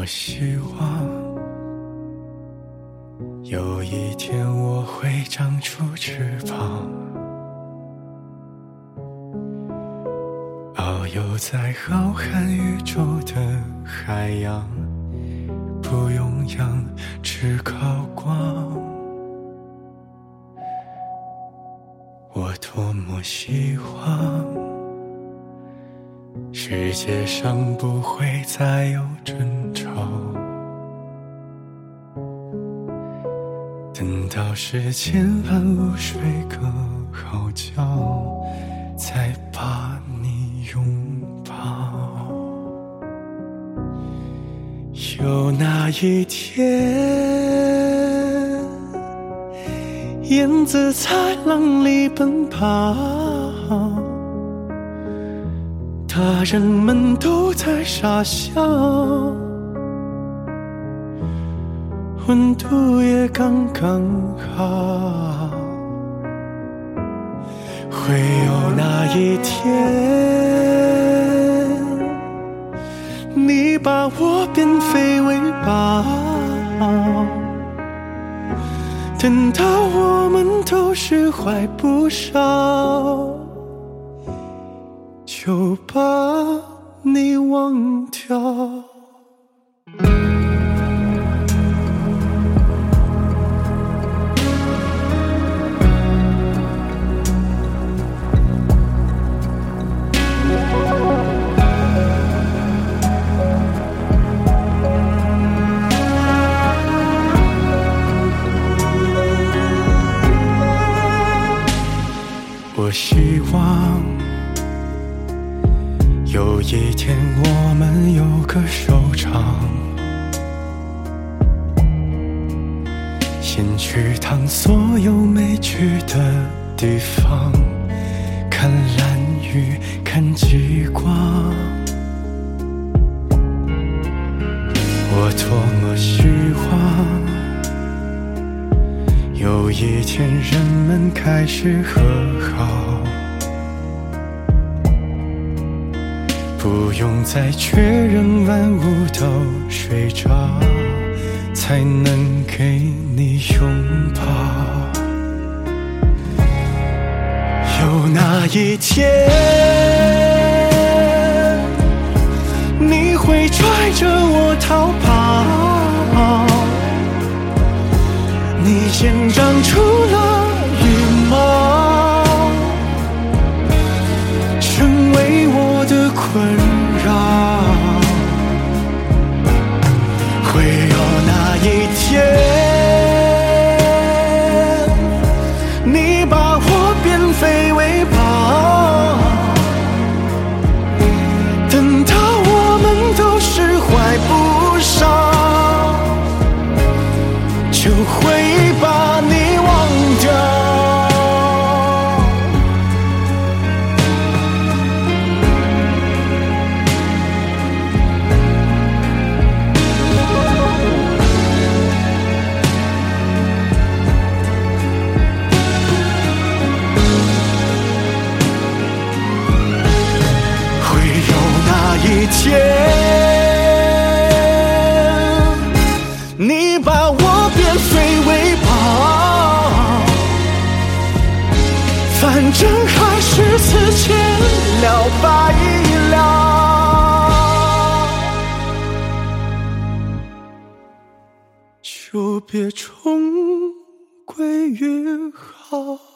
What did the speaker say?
我希望有一天我会长出翅膀，遨游在浩瀚宇宙的海洋，不用氧，只靠光。我多么希望。世界上不会再有争等到世间万物睡个好觉，再把你拥抱。有那一天，燕子在浪里奔跑。大人们都在傻笑，温度也刚刚好。会有那一天，你把我变废为宝，等到我们都释怀不少。就把你忘掉。我希望。有一天，我们有个收场，先去趟所有没去的地方，看蓝雨，看极光。我多么希有一天人们开始和好。不用再确认万物都睡着，才能给你拥抱。有那一天，你会拽着我逃跑，你先长出了羽毛。成为我的困扰，会有那一天，你把我变废为宝，了白了，就别重归于好。